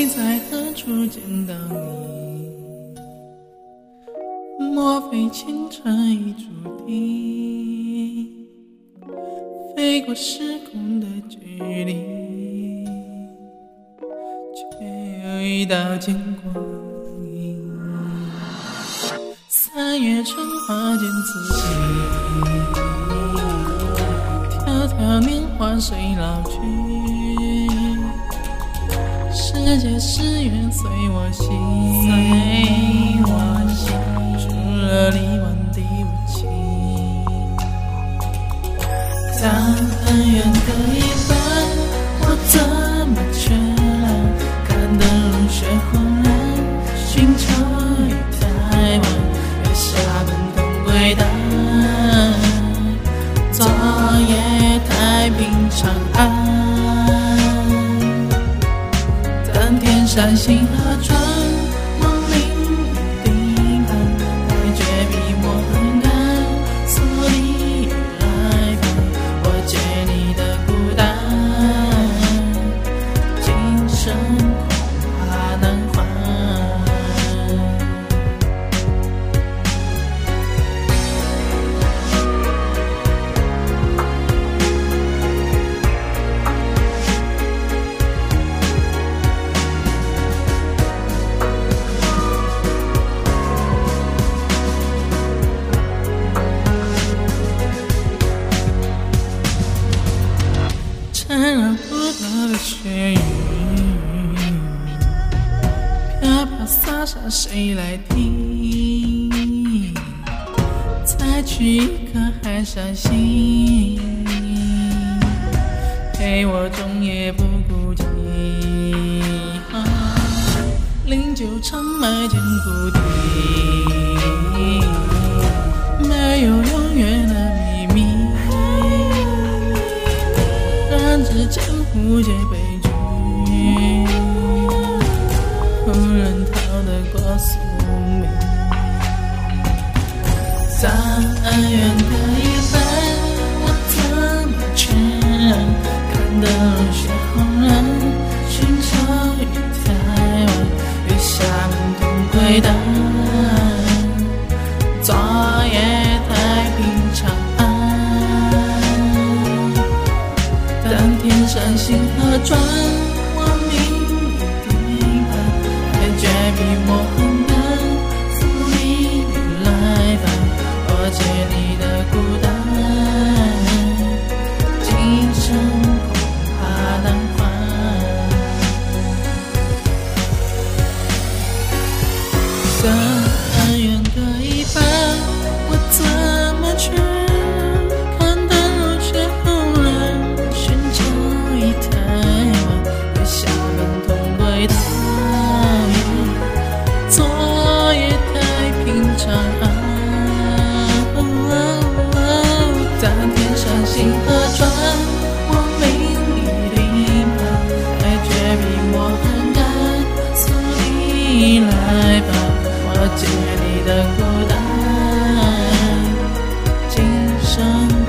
会在何处见到你？莫非前尘已注定？飞过时空的距离，却有一道剑光影。三月春花渐次新，迢迢年华随老去。世界是缘随我心，随我行。除了离万地无情，当恩怨各一半，我怎么却然看得如血红染？寻求已太晚，月下奔腾归档，昨夜太平长安。当天山星河转，缠绕不得的血雨，飘飘洒洒谁来听？再取一颗海上心，陪我终夜不孤寂。啊柩长埋见故地，没有永远江湖皆悲剧，无人逃得过宿命。当恩怨各一半，我怎么全然看得如血红染？寻求已太晚，月下门同归档，天山星河解你的孤单，今生。